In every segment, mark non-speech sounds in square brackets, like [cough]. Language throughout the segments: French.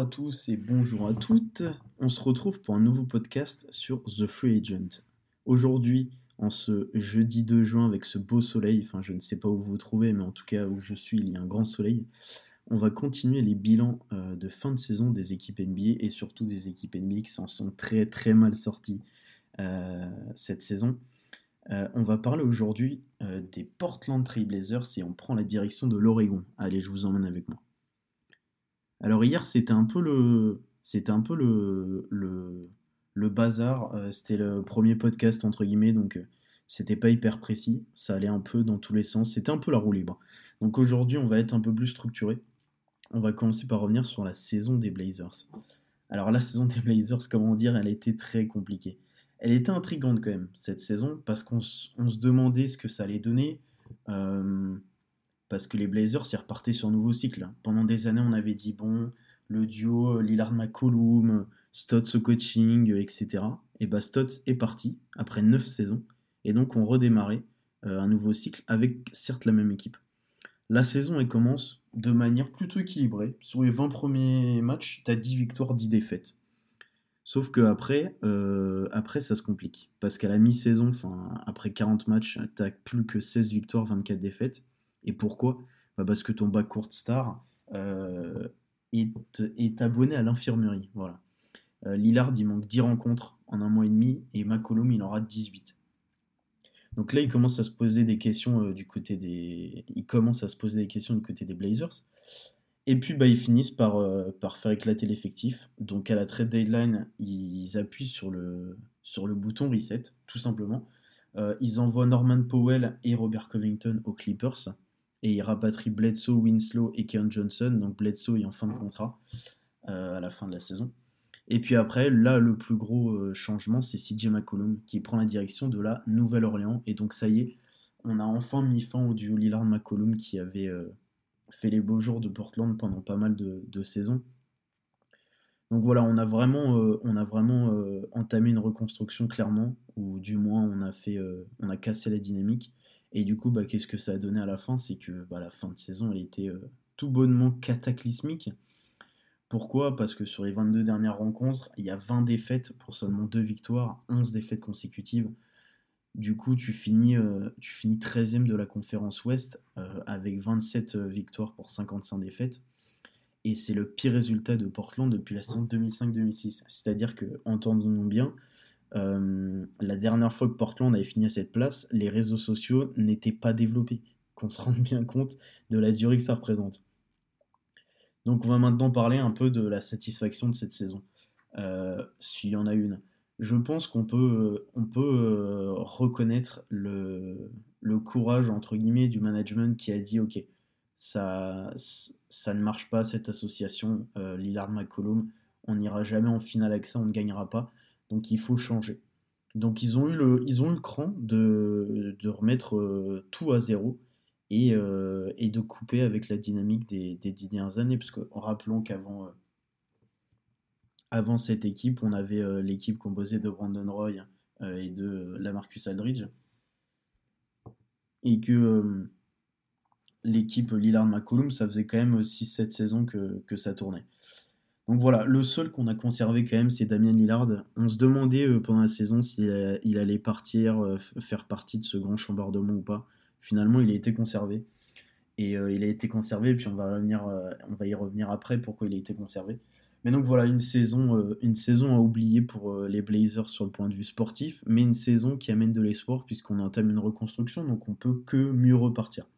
Bonjour à tous et bonjour à toutes. On se retrouve pour un nouveau podcast sur The Free Agent. Aujourd'hui, en ce jeudi 2 juin avec ce beau soleil, enfin je ne sais pas où vous vous trouvez, mais en tout cas où je suis, il y a un grand soleil. On va continuer les bilans euh, de fin de saison des équipes NBA et surtout des équipes NBA qui s'en sont très très mal sorties euh, cette saison. Euh, on va parler aujourd'hui des Portland Trail Blazers et on prend la direction de l'Oregon. Allez, je vous emmène avec moi. Alors hier, c'était un peu le, le, bazar. Euh, c'était le premier podcast entre guillemets, donc euh, c'était pas hyper précis. Ça allait un peu dans tous les sens. C'était un peu la roue libre. Donc aujourd'hui, on va être un peu plus structuré. On va commencer par revenir sur la saison des Blazers. Alors la saison des Blazers, comment dire, elle a été très compliquée. Elle était intrigante quand même cette saison parce qu'on se demandait ce que ça allait donner. Euh, parce que les Blazers s'y repartaient sur un nouveau cycle. Pendant des années, on avait dit bon, le duo euh, Lillard McCollum, Stotts au coaching, euh, etc. Et bah Stotts est parti après 9 saisons, et donc on redémarrait euh, un nouveau cycle avec certes la même équipe. La saison elle commence de manière plutôt équilibrée. Sur les 20 premiers matchs, tu as 10 victoires, 10 défaites. Sauf que après, ça se complique. Parce qu'à la mi-saison, après 40 matchs, tu plus que 16 victoires, 24 défaites. Et pourquoi? Bah Parce que ton backcourt star euh, est, abonné à l'infirmerie. Voilà. Euh, Lillard, il manque 10 rencontres en un mois et demi et McCollum, il en rate 18. Donc là, il commence à se poser des questions euh, du côté des. Il commence à se poser des questions du côté des Blazers. Et puis bah, ils finissent par, faire éclater l'effectif. Donc à la trade deadline, ils appuient sur le, sur le bouton reset, tout simplement. ils envoient Norman Powell et Robert Covington aux Clippers et il rapatrie Bledsoe, Winslow et Keon Johnson. Donc Bledsoe est en fin de contrat euh, à la fin de la saison. Et puis après, là, le plus gros euh, changement, c'est CJ McCollum qui prend la direction de la Nouvelle-Orléans. Et donc ça y est, on a enfin mis fin au duo Lillard-McCollum qui avait euh, fait les beaux jours de Portland pendant pas mal de, de saisons. Donc voilà, on a vraiment, on a vraiment entamé une reconstruction clairement, ou du moins on a fait, on a cassé la dynamique. Et du coup, bah, qu'est-ce que ça a donné à la fin? C'est que bah, la fin de saison, elle était euh, tout bonnement cataclysmique. Pourquoi? Parce que sur les 22 dernières rencontres, il y a 20 défaites pour seulement 2 victoires, 11 défaites consécutives. Du coup, tu finis, euh, tu finis 13e de la conférence Ouest euh, avec 27 victoires pour 55 défaites. Et c'est le pire résultat de Portland depuis la saison 2005-2006. C'est-à-dire que, entendons-nous bien, euh, la dernière fois que Portland avait fini à cette place, les réseaux sociaux n'étaient pas développés. Qu'on se rende bien compte de la durée que ça représente. Donc on va maintenant parler un peu de la satisfaction de cette saison. Euh, s'il y en a une. Je pense qu'on peut, on peut euh, reconnaître le, courage entre guillemets du management qui a dit ok, ça, ça ne marche pas cette association, Lillard McCollum, on n'ira jamais en finale avec ça, on ne gagnera pas. Donc il faut changer. Donc ils ont eu le, ils cran de, remettre euh, tout à zéro euh, et, de couper avec la dynamique des, dix dernières années. Parce que rappelons qu'avant euh, avant cette équipe, on avait l'équipe composée de Brandon Roy et de Lamarcus Aldridge. Et que l'équipe Lillard McCollum, ça faisait quand même 6-7 saisons que, que ça tournait. Donc voilà, le seul qu'on a conservé quand même, c'est Damien Lillard. On se demandait euh, pendant la saison s'il allait partir, euh, faire partie de ce grand chambardement ou pas. Finalement, il a été conservé. Et euh, il a été conservé, puis on va, on va y revenir après pourquoi il a été conservé. Mais donc voilà, une saison, une saison à oublier pour les Blazers sur le point de vue sportif, mais une saison qui amène de l'espoir puisqu'on entame une reconstruction, donc on peut que mieux repartir.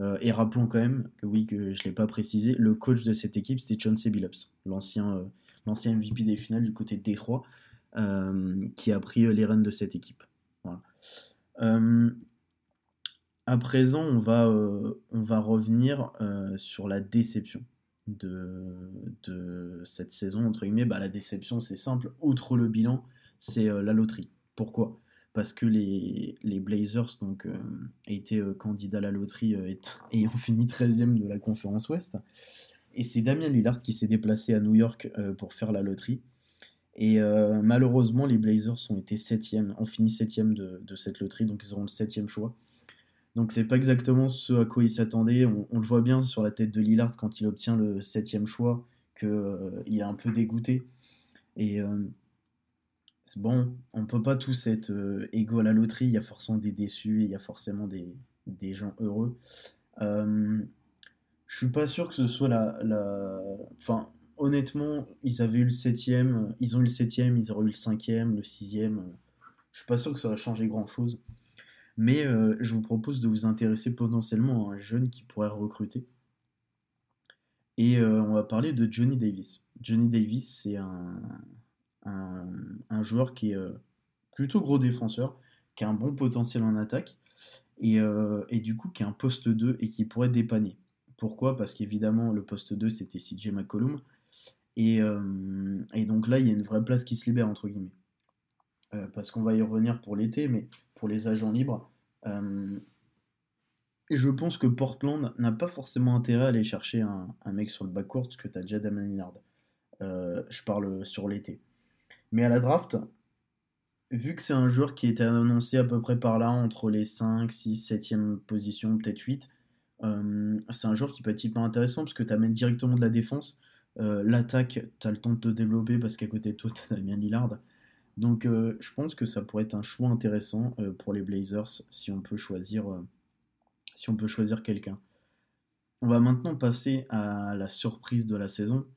Euh, et rappelons quand même que oui, que je ne l'ai pas précisé, le coach de cette équipe c'était John Billups, l'ancien euh, MVP des finales du côté de Détroit, euh, qui a pris les rênes de cette équipe. à présent, on va, on va revenir sur la déception de, de, cette saison, entre guillemets. Bah, la déception, c'est simple, outre le bilan, c'est la loterie. Pourquoi? Parce que les, les Blazers donc, euh, étaient euh, candidats à la loterie euh, et, [laughs] ont fini 13e de la conférence Ouest. Et c'est Damien Lillard qui s'est déplacé à New York pour faire la loterie. Et malheureusement, les Blazers ont été 7e, ont fini 7e de, de, cette loterie, donc ils auront le 7e choix. Donc c'est pas exactement ce à quoi ils s'attendaient. On, on, le voit bien sur la tête de Lillard quand il obtient le 7e choix, qu'il est un peu dégoûté. Et bon, on peut pas tous être égaux à la loterie, il y a forcément des déçus, il y a forcément des, des gens heureux. Euh, je suis pas sûr que ce soit la. Enfin, honnêtement, ils avaient eu le septième, ils ont eu le septième, ils auraient eu le cinquième, le sixième. Je suis pas sûr que ça va changer grand chose. Mais euh, je vous propose de vous intéresser potentiellement à un jeune qui pourrait recruter. Et euh, on va parler de Johnny Davis. Johnny Davis, c'est un, un, joueur qui est euh, plutôt gros défenseur, qui a un bon potentiel en attaque, et, et du coup qui a un poste 2 et qui pourrait dépanner. Pourquoi? Parce qu'évidemment, le poste 2, c'était CJ McCollum. Et, euh, et, donc là, il y a une vraie place qui se libère, entre guillemets. Euh, parce qu'on va y revenir pour l'été, mais pour les agents libres. Euh, je pense que Portland n'a pas forcément intérêt à aller chercher un, mec sur le backcourt, parce que tu as déjà Lillard. je parle sur l'été. Mais à la draft, vu que c'est un joueur qui était annoncé à peu près par là, entre les 5, 6, 7e position, peut-être 8, euh, c'est un joueur qui peut être hyper intéressant parce que tu amènes directement de la défense. Euh, l'attaque, tu as le temps de te développer parce qu'à côté de toi, [laughs] tu as Damien Lillard. Donc euh, je pense que ça pourrait être un choix intéressant pour les Blazers si on peut choisir, si on peut choisir quelqu'un. On va maintenant passer à la surprise de la saison.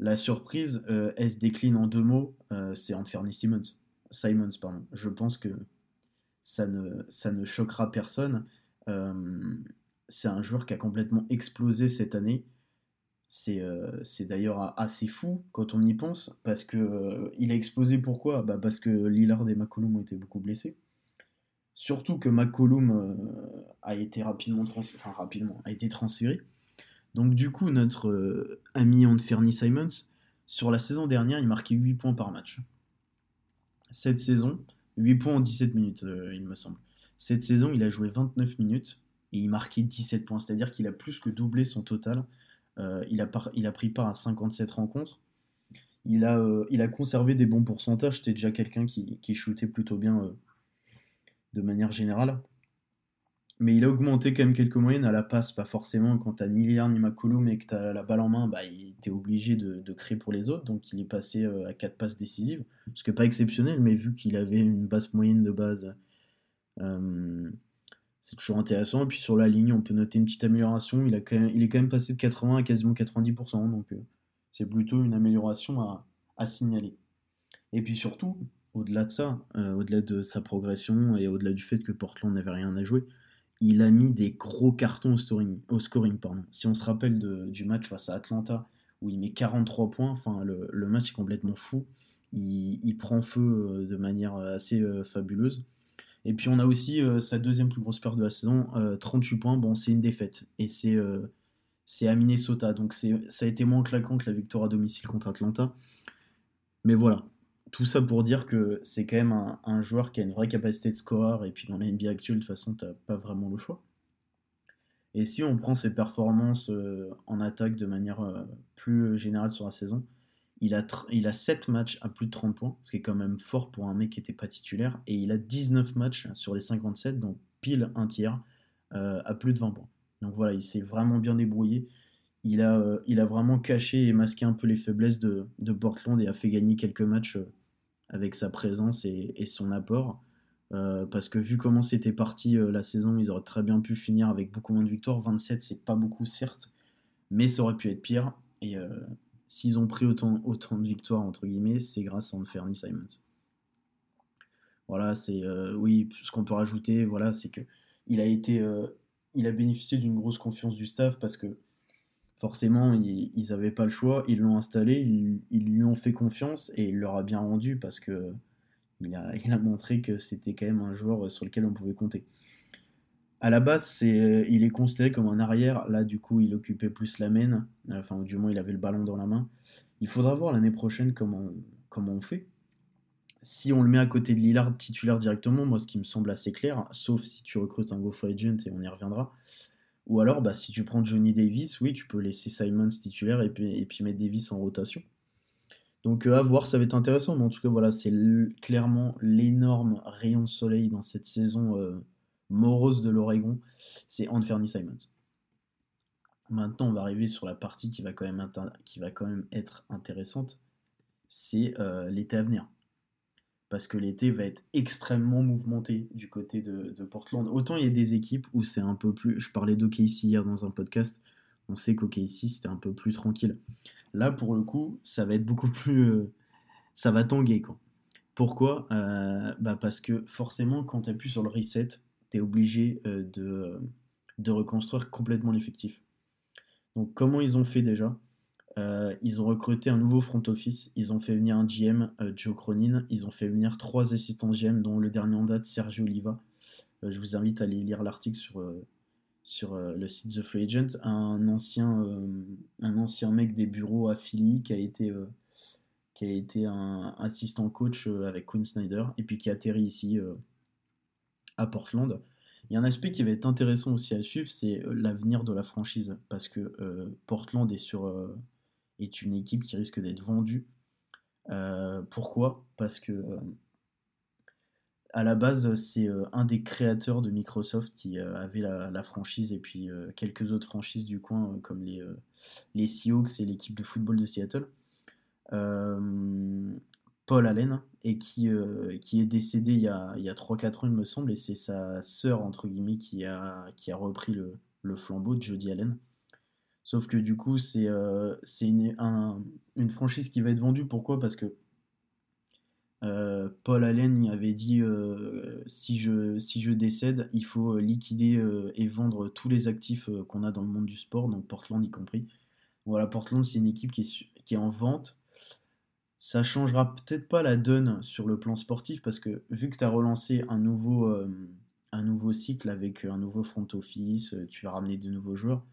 La surprise, elle se décline en deux mots, c'est Anthony Simmons. Simons, pardon. Je pense que ça ne, choquera personne c'est un joueur qui a complètement explosé cette année. C'est euh, d'ailleurs assez fou quand on y pense, parce que euh, il a explosé pourquoi? Bah Parce que Lillard et McCollum ont été beaucoup blessés. Surtout que McCollum euh, a été rapidement, enfin, rapidement a été transféré. Donc du coup, notre ami Anthony Simons, sur la saison dernière, il marquait 8 points par match. Cette saison, 8 points en 17 minutes, il me semble. Cette saison, il a joué 29 minutes et il marquait 17 points. C'est-à-dire qu'il a plus que doublé son total. Euh, il, a il, a pris part à 57 rencontres. Il a, euh, il a conservé des bons pourcentages. C'était déjà quelqu'un qui, qui shootait plutôt bien euh, de manière générale. Mais il a augmenté quand même quelques moyennes à la passe, pas forcément. Quand t'as ni Lillard ni McCollum et que t'as la balle en main, bah, était obligé de, créer pour les autres. Donc il est passé à 4 passes décisives. Ce n'est pas exceptionnel, mais vu qu'il avait une basse moyenne de base c'est toujours intéressant. Et puis sur la ligne, on peut noter une petite amélioration. Il, a il est quand même passé de 80 à quasiment 90%, donc euh, c'est plutôt une amélioration à, signaler. Et puis surtout, au-delà de ça, euh, au-delà de sa progression et au-delà du fait que Portland n'avait rien à jouer, il a mis des gros cartons au, scoring. Au. Si on se rappelle du match face à Atlanta, où il met 43 points, enfin le, match est complètement fou. Il, prend feu euh, de manière assez fabuleuse. Et puis on a aussi euh, sa deuxième plus grosse perte de la saison, 38 euh, points. Bon, c'est une défaite. Et c'est euh, c'est à Minnesota. Donc ça a été moins claquant que la victoire à domicile contre Atlanta. Mais voilà. Tout ça pour dire que c'est quand même un, joueur qui a une vraie capacité de score. Et puis dans la NBA actuelle, de toute façon, tu n'as pas vraiment le choix. Et si on prend ses performances en attaque de manière plus générale sur la saison, il a, il a 7 matchs à plus de 30 points, ce qui est quand même fort pour un mec qui n'était pas titulaire. Et il a 19 matchs sur les 57, donc pile un tiers, euh, à plus de 20 points. Donc voilà, il s'est vraiment bien débrouillé. Il a, euh, vraiment caché et masqué un peu les faiblesses de, Portland et a fait gagner quelques matchs euh, avec sa présence et, son apport. parce que vu comment c'était parti la saison, ils auraient très bien pu finir avec beaucoup moins de victoires. 27, c'est pas beaucoup, certes, mais ça aurait pu être pire. Et, s'ils ont pris autant, de victoires, entre guillemets, c'est grâce à Anthony Simons. Voilà, c'est. Euh, oui, ce qu'on peut rajouter, voilà, c'est que il a été. Euh, il a bénéficié d'une grosse confiance du staff parce que forcément, ils n'avaient pas le choix, ils l'ont installé, ils, lui ont fait confiance et il leur a bien rendu parce que il a, montré que c'était quand même un joueur sur lequel on pouvait compter à la base, il est considéré comme un arrière. Là, du coup, il occupait plus la main. Enfin, du moins, il avait le ballon dans la main. Il faudra voir l'année prochaine comment, on fait. Si on le met à côté de Lillard titulaire directement, moi, ce qui me semble assez clair, sauf si tu recrutes un go agent et on y reviendra. Ou alors, bah, si tu prends Johnny Davis, oui, tu peux laisser Simons titulaire et puis, et puis mettre Davis en rotation. Donc euh, à voir, ça va être intéressant, mais en tout cas voilà, c'est clairement l'énorme rayon de soleil dans cette saison euh, morose de l'Oregon, c'est Anthony Simons. Maintenant, on va arriver sur la partie qui va quand même, qui va quand même être intéressante, c'est euh, l'été à venir. Parce que l'été va être extrêmement mouvementé du côté de, Portland. Autant il y a des équipes où c'est un peu plus... Je parlais d'OKC hier dans un podcast, on sait qu'OKC c'était un peu plus tranquille. Là, pour le coup, ça va être beaucoup plus... Euh, ça va tanguer, quoi. Pourquoi? Euh, bah Parce que forcément, quand tu appuies sur le reset, tu es obligé de, de reconstruire complètement l'effectif. Donc comment ils ont fait déjà? Euh, Ils ont recruté un nouveau front office, ils ont fait venir un GM, euh, Joe Cronin, ils ont fait venir trois assistants GM, dont le dernier en date, Sergio Oliva. Euh, je vous invite à aller lire l'article sur, sur le site The Free Agent. Un ancien, un ancien mec des bureaux à Philly qui a été, qui a été un assistant coach avec Quinn Snyder et puis qui a atterri ici à Portland. Il y a un aspect qui va être intéressant aussi à suivre, c'est l'avenir de la franchise. Parce que Portland est, sur, est une équipe qui risque d'être vendue. pourquoi? Parce que à la base, c'est un des créateurs de Microsoft qui avait la, franchise et puis quelques autres franchises du coin comme les, Seahawks et l'équipe de football de Seattle. Paul Allen, et qui, euh, qui est décédé il y a, a 3-4 ans, il me semble, et c'est sa sœur, entre guillemets, qui a, qui a repris le, le flambeau de Jody Allen. Sauf que du coup, c'est euh, une, franchise qui va être vendue. Pourquoi? Parce que euh, Paul Allen avait dit si, je, si je décède, il faut liquider et vendre tous les actifs qu'on a dans le monde du sport, donc Portland y compris. Voilà, Portland, c'est une équipe qui est, en vente ça changera peut-être pas la donne sur le plan sportif parce que vu que tu as relancé un nouveau, euh, cycle avec un nouveau front office, euh, tu vas ramener de nouveaux joueurs.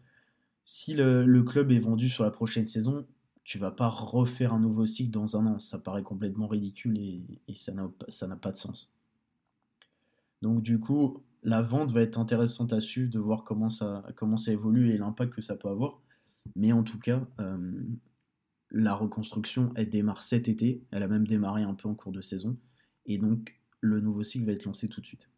Si le, club est vendu sur la prochaine saison, tu vas pas refaire un nouveau cycle dans un an. Ça paraît complètement ridicule et, ça n'a pas de sens. Donc du coup, la vente va être intéressante à suivre, de voir comment ça, évolue et l'impact que ça peut avoir. Mais en tout cas, euh, la reconstruction, elle démarre cet été. Elle a même démarré un peu en cours de saison. Et donc, le nouveau cycle va être lancé tout de suite.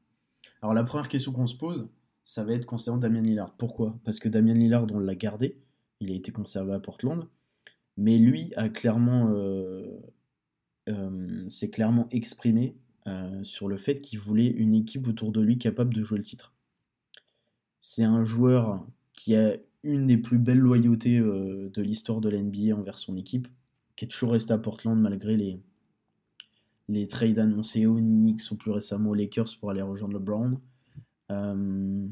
Alors, la première question qu'on se pose, ça va être concernant Damien Lillard. Pourquoi? Parce que Damien Lillard, on l'a gardé. Il a été conservé à Portland. Mais lui a clairement, euh, euh, s'est clairement exprimé euh, sur le fait qu'il voulait une équipe autour de lui capable de jouer le titre. C'est un joueur qui a une des plus belles loyautés de l'histoire de l'NBA envers son équipe, qui est toujours resté à Portland malgré les, les trades annoncés aux Knicks ou plus récemment aux Lakers pour aller rejoindre le Brown. Euh,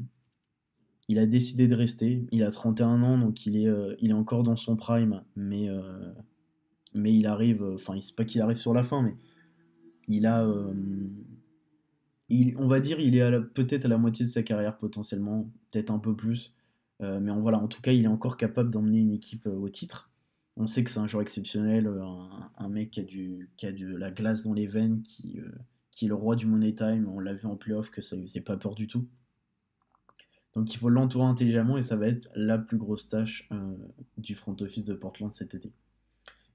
il a décidé de rester. Il a 31 ans, donc il est, euh, il est encore dans son prime, mais, mais il arrive, enfin, c'est pas qu'il arrive sur la fin, mais il a. Il, on va dire il est peut-être à la moitié de sa carrière potentiellement, peut-être un peu plus. Euh, mais voilà, en tout cas, il est encore capable d'emmener une équipe euh, au titre. On sait que c'est un joueur exceptionnel, euh, un, mec qui a, du, qui a de la glace dans les veines, qui, qui est le roi du money time. On l'a vu en playoff que ça ne faisait pas peur du tout. Donc il faut l'entourer intelligemment et ça va être la plus grosse tâche du front office de Portland cet été.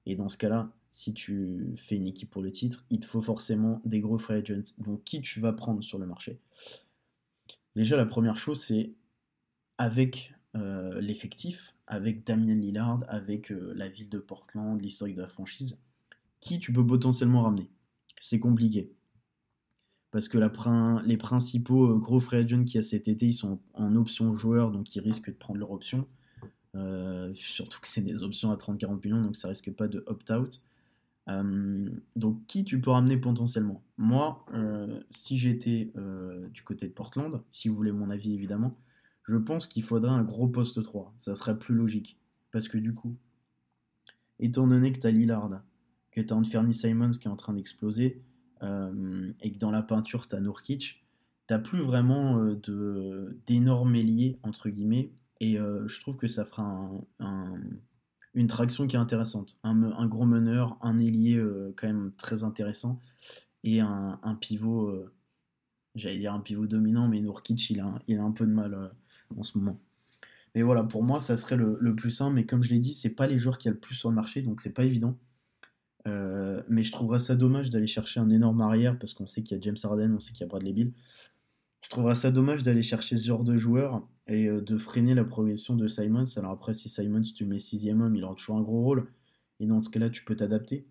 Et dans ce cas-là, si tu fais une équipe pour le titre, il te faut forcément des gros free agents. Donc qui tu vas prendre sur le marché? Déjà, la première chose, c'est avec euh, l'effectif, avec Damien Lillard, avec euh, la ville de Portland, l'historique de la franchise, qui tu peux potentiellement ramener? C'est compliqué. Parce que les principaux euh, gros free agents qu'il y a cet été, ils sont en option joueur, donc ils risquent de prendre leur option. surtout que c'est des options à 30-40 millions, donc ça risque pas de opt-out. donc qui tu peux ramener potentiellement? Moi, si j'étais du côté de Portland, si vous voulez mon avis évidemment, je pense qu'il faudrait un gros poste 3. Ça serait plus logique. Parce que du coup, étant donné que tu as Lillard, que tu as Anthony Simons qui est en train d'exploser, euh, et que dans la peinture tu as Nurkic, t'as plus vraiment euh, d'énormes ailiers, entre guillemets, et euh, je trouve que ça fera une traction qui est intéressante. Un, gros meneur, un ailier quand même très intéressant, et un, pivot, j'allais dire un pivot dominant, mais Nurkic, il a, un peu de mal en ce moment. Mais voilà, pour moi, ça serait le, plus simple. Mais comme je l'ai dit, c'est pas les joueurs qui a le plus sur le marché, donc c'est pas évident. Euh, mais je trouverais ça dommage d'aller chercher un énorme arrière parce qu'on sait qu'il y a James Harden, on sait qu'il y a Bradley Bill. Je trouverais ça dommage d'aller chercher ce genre de joueur et euh, de freiner la progression de Simons. Alors après, si Simons, tu mets sixième homme, il aura toujours un gros rôle. Et dans ce cas-là, tu peux t'adapter.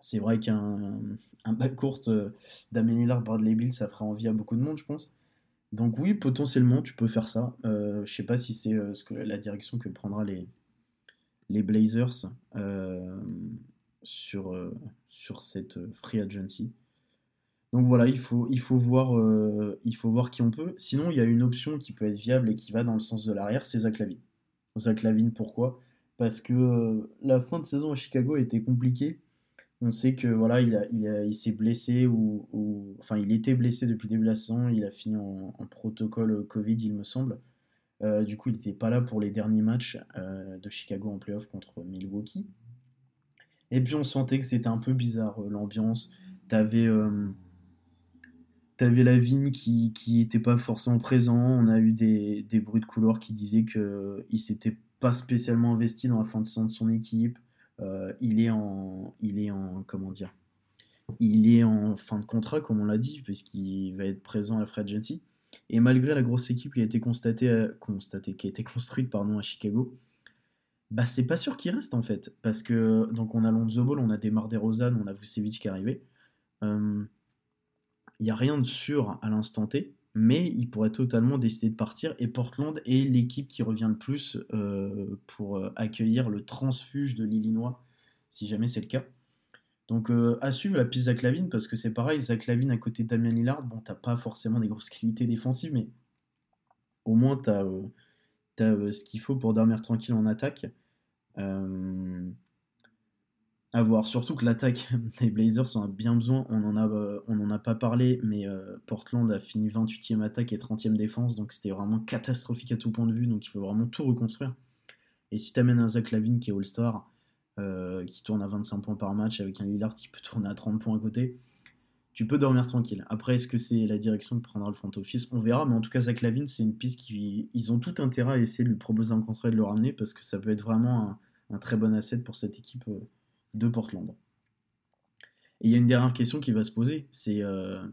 C'est vrai qu'un un bac court euh, Bradley Bill, ça fera envie à beaucoup de monde, je pense. Donc oui, potentiellement, tu peux faire ça. Euh, je sais pas si c'est euh, ce la direction que prendra les, les Blazers sur, sur cette free agency. Donc voilà, il faut, il, faut voir, il faut voir qui on peut. Sinon, il y a une option qui peut être viable et qui va dans le sens de l'arrière, c'est Zach Lavine. Zach Lavine, pourquoi? Parce que la fin de saison à Chicago a été compliquée on sait que voilà, il, a, il, s'est blessé ou, enfin il était blessé depuis le début de la saison. Il a fini en, protocole Covid, il me semble. Euh, du coup, il n'était pas là pour les derniers matchs euh, de Chicago en playoff contre Milwaukee. Et puis on sentait que c'était un peu bizarre euh, l'ambiance. T'avais T'avais la vigne qui n'était pas forcément présent. On a eu des, des bruits de couloir qui disaient qu'il s'était pas spécialement investi dans la fin de saison de son équipe. Euh, il est en, il est en, comment dire, il est en fin de contrat, comme on l'a dit, puisqu'il va être présent à la Free. Et malgré la grosse équipe qui a été constatée, euh, constatée qui a été construite pardon, à Chicago, bah c'est pas sûr qu'il reste en fait. Parce que donc on a Lonzo Ball, on a Demar DeRozan, on a Vucevic qui est arrivé. Il euh, n'y a rien de sûr à l'instant T mais il pourrait totalement décider de partir et Portland est l'équipe qui revient le plus euh, pour euh, accueillir le transfuge de l'Illinois, si jamais c'est le cas. Donc euh, à suivre la piste Zach Lavine parce que c'est pareil, Zach Lavine à côté de Damien Lillard, bon t'as pas forcément des grosses qualités défensives, mais au moins t'as as, ce qu'il faut pour dormir tranquille en attaque à voir. Surtout que l'attaque [laughs] des Blazers en a bien besoin. On n'en a, euh, a pas parlé, mais euh, Portland a fini 28e attaque et 30e défense, donc c'était vraiment catastrophique à tout point de vue. Donc il faut vraiment tout reconstruire. Et si tu amènes un Zach Lavine qui est All-Star, euh, qui tourne à 25 points par match, avec un Lillard qui peut tourner à 30 points à côté, tu peux dormir tranquille. Après, est-ce que c'est la direction que prendra le front office On verra, mais en tout cas, Zach Lavine, c'est une piste qui. Ils ont tout intérêt à essayer de lui proposer un contrat et de le ramener parce que ça peut être vraiment un, très bon asset pour cette équipe de Portland. Et il y a une dernière question qui va se poser, c'est euh,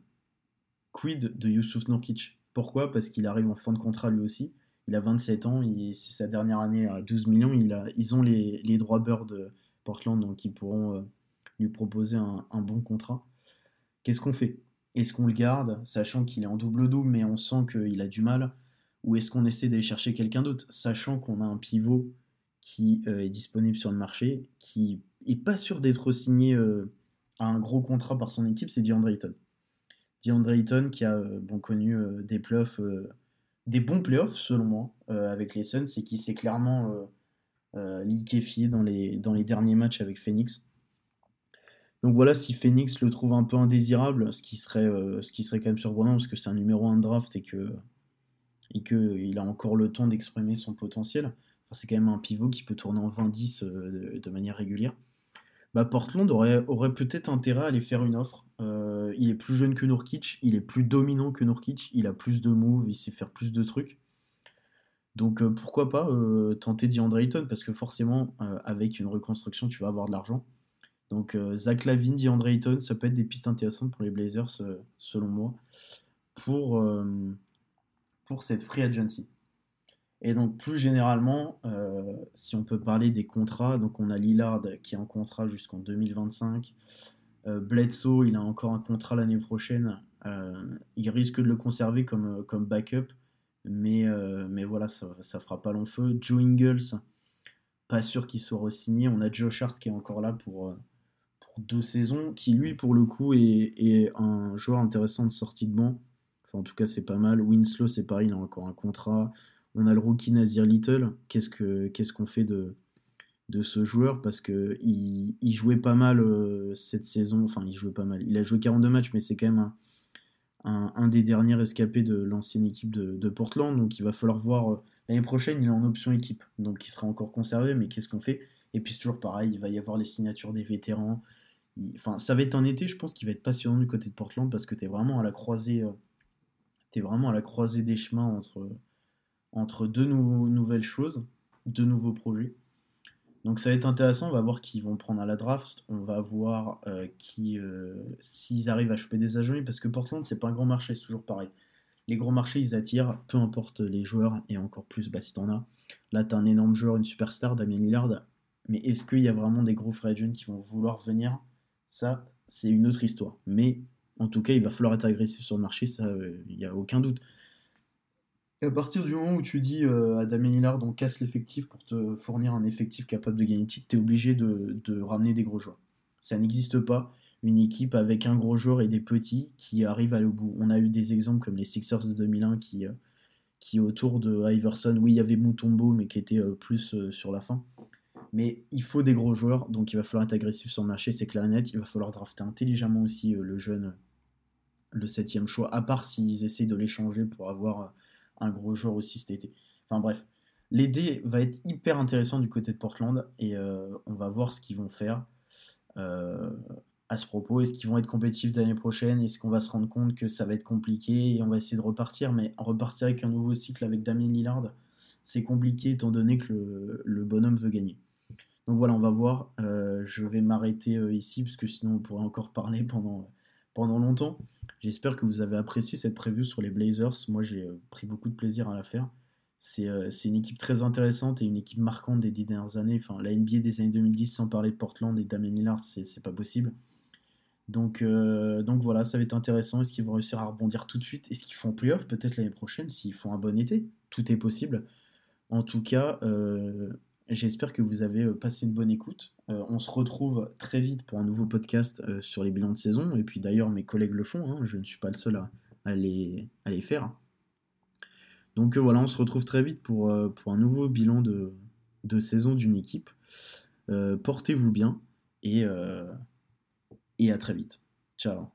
quid de Yusuf Nurkic? Pourquoi? Parce qu'il arrive en fin de contrat lui aussi. Il a 27 ans, c'est sa dernière année à 12 millions. Ils ont les, droits beurre de Portland, donc ils pourront euh, lui proposer un, bon contrat. Qu'est-ce qu'on fait? Est-ce qu'on le garde, sachant qu'il est en double-double, mais on sent qu'il a du mal? Ou est-ce qu'on essaie d'aller chercher quelqu'un d'autre, sachant qu'on a un pivot qui euh, est disponible sur le marché, qui est pas sûr d'être signé euh, à un gros contrat par son équipe, c'est DeAndre Ayton. DeAndre Ayton qui a euh, connu des playoffs, des bons playoffs selon moi, avec les Suns, et qui s'est clairement liquéfié dans les derniers matchs avec Phoenix. Donc voilà, si Phoenix le trouve un peu indésirable, ce qui serait, serait quand même surprenant parce que c'est un numéro 1 de draft et que et qu'il a encore le temps d'exprimer son potentiel c'est quand même un pivot qui peut tourner en 20-10 euh, de, manière régulière. Bah, Portland aurait, peut-être intérêt à aller faire une offre. Euh, il est plus jeune que Nurkic, il est plus dominant que Nurkic, il a plus de moves, il sait faire plus de trucs. Donc euh, pourquoi pas tenter DeAndre Ayton parce que forcément avec une reconstruction tu vas avoir de l'argent. Donc Zach Lavine, DeAndre Ayton, ça peut être des pistes intéressantes pour les Blazers selon moi pour, pour cette free agency. Et donc plus généralement, euh, si on peut parler des contrats, donc on a Lillard qui est en contrat jusqu'en 2025. Euh, Bledsoe, il a encore un contrat l'année prochaine. Euh, il risque de le conserver comme, backup, mais, voilà, ça, ne fera pas long feu. Joe Ingles, pas sûr qu'il soit re-signé. On a Joe Hart qui est encore là pour deux saisons, qui lui, pour le coup, est, est un joueur intéressant de sortie de banc. Enfin, en tout cas, c'est pas mal. Winslow, c'est pareil, il a encore un contrat. On a le rookie Nazir Little. Qu'est-ce qu'on fait de, de ce joueur? Parce qu'il il jouait pas mal euh, cette saison. Enfin, il jouait pas mal. Il a joué 42 matchs, mais c'est quand même un, des derniers escapés de l'ancienne équipe de, Portland. Donc il va falloir voir. Euh, l'année prochaine, il est en option équipe. Donc il sera encore conservé, mais qu'est-ce qu'on fait? Et puis c'est toujours pareil, il va y avoir les signatures des vétérans. Enfin, ça va être un été, je pense, qui va être passionnant du côté de Portland parce que tu es vraiment à la croisée. Euh, es vraiment à la croisée des chemins entre entre deux nouvelles choses, deux nouveaux projets. Donc ça va être intéressant, on va voir qui vont prendre à la draft, on va voir euh, qui, euh, s'ils arrivent à choper des agents, parce que Portland c'est pas un grand marché, c'est toujours pareil. les gros marchés, ils attirent, peu importe les joueurs, et encore plus bah, si t'en as. Là, t'as un énorme joueur, une superstar, Damien Lillard, mais est-ce qu'il y a vraiment des gros free agents qui vont vouloir venir Ça, c'est une autre histoire. Mais en tout cas, il va falloir être agressif sur le marché, ça, il n'y a aucun doute. à partir du moment où tu dis euh, à Damien Lillard, on casse l'effectif pour te fournir un effectif capable de gagner titre, tu es obligé de, ramener des gros joueurs. Ça n'existe pas une équipe avec un gros joueur et des petits qui arrivent à au bout. On a eu des exemples comme les Sixers de 2001 qui, euh, qui autour de Iverson, oui, il y avait Mutombo, mais qui était euh, plus sur la fin. Mais il faut des gros joueurs, donc il va falloir être agressif sur le marché, c'est clair et net. Il va falloir drafter intelligemment aussi euh, le jeune, le septième choix, à part s'ils essaient de l'échanger pour avoir euh, un gros joueur aussi cet été. Enfin bref, l'aider va être hyper intéressant du côté de Portland et euh, on va voir ce qu'ils vont faire à ce propos. Est-ce qu'ils vont être compétitifs l'année prochaine? Est-ce qu'on va se rendre compte que ça va être compliqué et on va essayer de repartir? Mais repartir avec un nouveau cycle avec Damien Lillard, c'est compliqué étant donné que le bonhomme veut gagner. Donc voilà, on va voir. Euh, je vais m'arrêter euh, ici parce que sinon on pourrait encore parler pendant, pendant longtemps. J'espère que vous avez apprécié cette preview sur les Blazers. Moi j'ai euh, pris beaucoup de plaisir à la faire. C'est une équipe très intéressante et une équipe marquante des dix dernières années. Enfin, la NBA des années 2010 sans parler de Portland et Damien Lillard, c'est pas possible. Donc, donc voilà, ça va être intéressant. Est-ce qu'ils vont réussir à rebondir tout de suite? Est-ce qu'ils font playoff? Peut-être l'année prochaine s'ils font un bon été Tout est possible. En tout cas, J'espère que vous avez euh, passé une bonne écoute. Euh, on se retrouve très vite pour un nouveau podcast euh, sur les bilans de saison. Et puis d'ailleurs, mes collègues le font. Hein. je ne suis pas le seul à, les, faire. Donc voilà, on se retrouve très vite pour, pour un nouveau bilan de, de saison d'une équipe. Portez-vous bien et, et à très vite. Ciao.